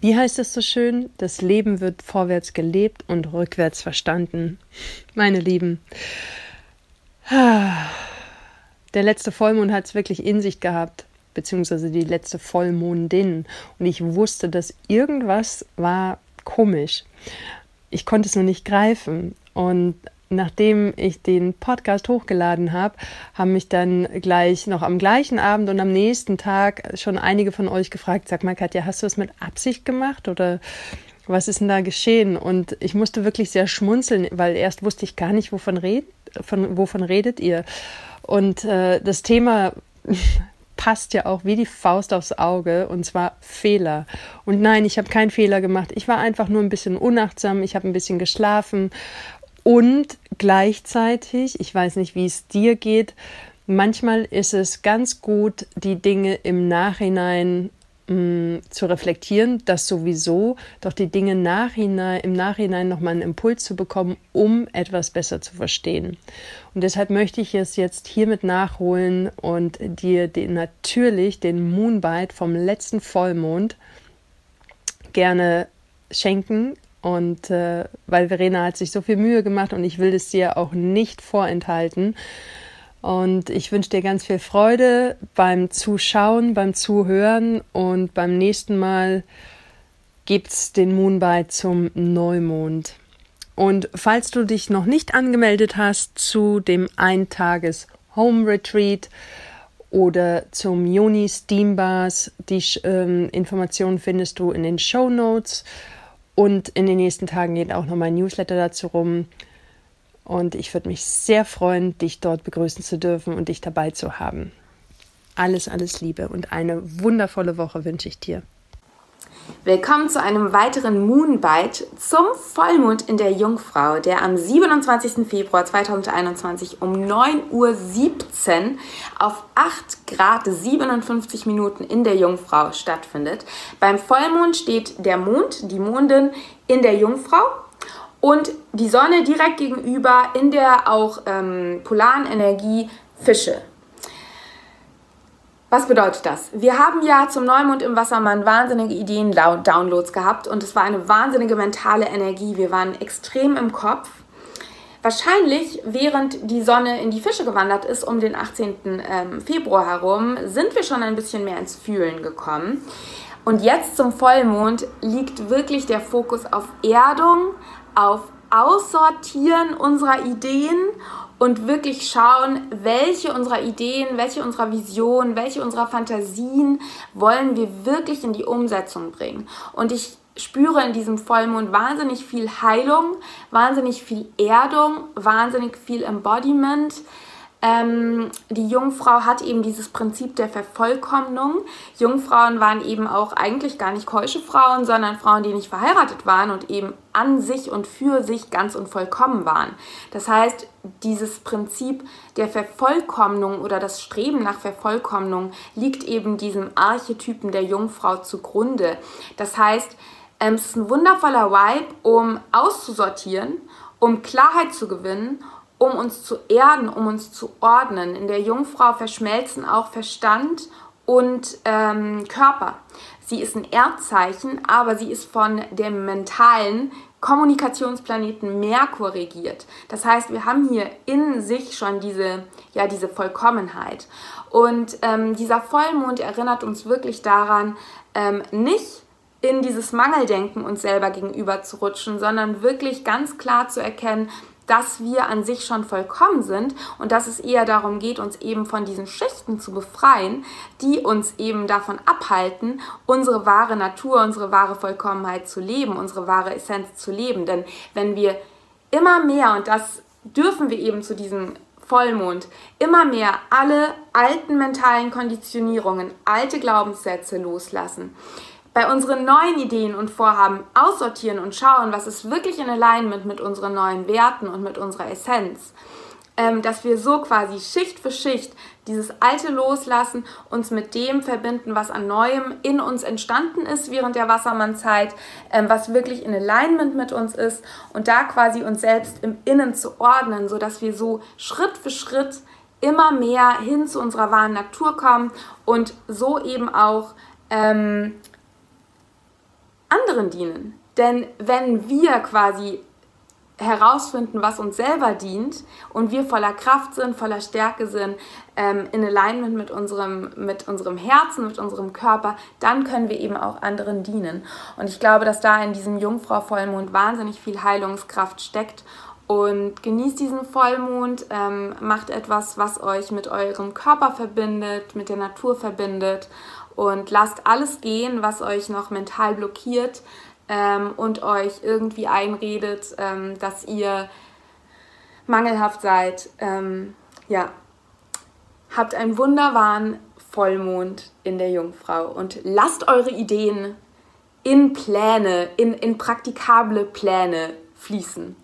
Wie heißt es so schön? Das Leben wird vorwärts gelebt und rückwärts verstanden. Meine Lieben, der letzte Vollmond hat es wirklich in sich gehabt, beziehungsweise die letzte Vollmondin. Und ich wusste, dass irgendwas war komisch. Ich konnte es nur nicht greifen. Und nachdem ich den Podcast hochgeladen habe, haben mich dann gleich noch am gleichen Abend und am nächsten Tag schon einige von euch gefragt, sag mal Katja, hast du es mit Absicht gemacht oder was ist denn da geschehen? Und ich musste wirklich sehr schmunzeln, weil erst wusste ich gar nicht, wovon, red, von, wovon redet ihr. Und äh, das Thema passt ja auch wie die Faust aufs Auge und zwar Fehler. Und nein, ich habe keinen Fehler gemacht. Ich war einfach nur ein bisschen unachtsam, ich habe ein bisschen geschlafen und gleichzeitig, ich weiß nicht, wie es dir geht, manchmal ist es ganz gut, die Dinge im Nachhinein mm, zu reflektieren, das sowieso, doch die Dinge nachhinein, im Nachhinein nochmal einen Impuls zu bekommen, um etwas besser zu verstehen. Und deshalb möchte ich es jetzt hiermit nachholen und dir den, natürlich den Moonbite vom letzten Vollmond gerne schenken und äh, weil Verena hat sich so viel Mühe gemacht und ich will es dir auch nicht vorenthalten. Und ich wünsche dir ganz viel Freude beim Zuschauen, beim Zuhören und beim nächsten Mal gibt es den Moonbite zum Neumond. Und falls du dich noch nicht angemeldet hast zu dem Eintages Home Retreat oder zum Juni Steam Bars, die ähm, Informationen findest du in den Show Notes. Und in den nächsten Tagen geht auch noch mein Newsletter dazu rum. Und ich würde mich sehr freuen, dich dort begrüßen zu dürfen und dich dabei zu haben. Alles, alles Liebe und eine wundervolle Woche wünsche ich dir. Willkommen zu einem weiteren Moonbite zum Vollmond in der Jungfrau, der am 27. Februar 2021 um 9.17 Uhr auf 8 Grad 57 Minuten in der Jungfrau stattfindet. Beim Vollmond steht der Mond, die Mondin in der Jungfrau und die Sonne direkt gegenüber in der auch ähm, polaren Energie Fische. Was bedeutet das? Wir haben ja zum Neumond im Wassermann wahnsinnige Ideen-Downloads gehabt und es war eine wahnsinnige mentale Energie. Wir waren extrem im Kopf. Wahrscheinlich, während die Sonne in die Fische gewandert ist, um den 18. Ähm, Februar herum, sind wir schon ein bisschen mehr ins Fühlen gekommen. Und jetzt zum Vollmond liegt wirklich der Fokus auf Erdung, auf Aussortieren unserer Ideen und wirklich schauen, welche unserer Ideen, welche unserer Visionen, welche unserer Fantasien wollen wir wirklich in die Umsetzung bringen. Und ich spüre in diesem Vollmond wahnsinnig viel Heilung, wahnsinnig viel Erdung, wahnsinnig viel Embodiment. Ähm, die Jungfrau hat eben dieses Prinzip der Vervollkommnung. Jungfrauen waren eben auch eigentlich gar nicht keusche Frauen, sondern Frauen, die nicht verheiratet waren und eben an sich und für sich ganz und vollkommen waren. Das heißt, dieses Prinzip der Vervollkommnung oder das Streben nach Vervollkommnung liegt eben diesem Archetypen der Jungfrau zugrunde. Das heißt, ähm, es ist ein wundervoller Vibe, um auszusortieren, um Klarheit zu gewinnen um uns zu erden, um uns zu ordnen. In der Jungfrau verschmelzen auch Verstand und ähm, Körper. Sie ist ein Erdzeichen, aber sie ist von dem mentalen Kommunikationsplaneten Merkur regiert. Das heißt, wir haben hier in sich schon diese, ja, diese Vollkommenheit. Und ähm, dieser Vollmond erinnert uns wirklich daran, ähm, nicht in dieses Mangeldenken uns selber gegenüber zu rutschen, sondern wirklich ganz klar zu erkennen, dass wir an sich schon vollkommen sind und dass es eher darum geht, uns eben von diesen Schichten zu befreien, die uns eben davon abhalten, unsere wahre Natur, unsere wahre Vollkommenheit zu leben, unsere wahre Essenz zu leben. Denn wenn wir immer mehr, und das dürfen wir eben zu diesem Vollmond, immer mehr alle alten mentalen Konditionierungen, alte Glaubenssätze loslassen, bei unseren neuen Ideen und Vorhaben aussortieren und schauen, was ist wirklich in Alignment mit unseren neuen Werten und mit unserer Essenz. Ähm, dass wir so quasi Schicht für Schicht dieses Alte loslassen, uns mit dem verbinden, was an Neuem in uns entstanden ist während der Wassermannzeit, ähm, was wirklich in Alignment mit uns ist und da quasi uns selbst im Innen zu ordnen, sodass wir so Schritt für Schritt immer mehr hin zu unserer wahren Natur kommen und so eben auch ähm, anderen dienen. Denn wenn wir quasi herausfinden, was uns selber dient und wir voller Kraft sind, voller Stärke sind, ähm, in Alignment mit unserem, mit unserem Herzen, mit unserem Körper, dann können wir eben auch anderen dienen. Und ich glaube, dass da in diesem Jungfrau-Vollmond wahnsinnig viel Heilungskraft steckt. Und genießt diesen Vollmond, ähm, macht etwas, was euch mit eurem Körper verbindet, mit der Natur verbindet und lasst alles gehen, was euch noch mental blockiert ähm, und euch irgendwie einredet, ähm, dass ihr mangelhaft seid. Ähm, ja, habt einen wunderbaren Vollmond in der Jungfrau und lasst eure Ideen in Pläne, in, in praktikable Pläne fließen.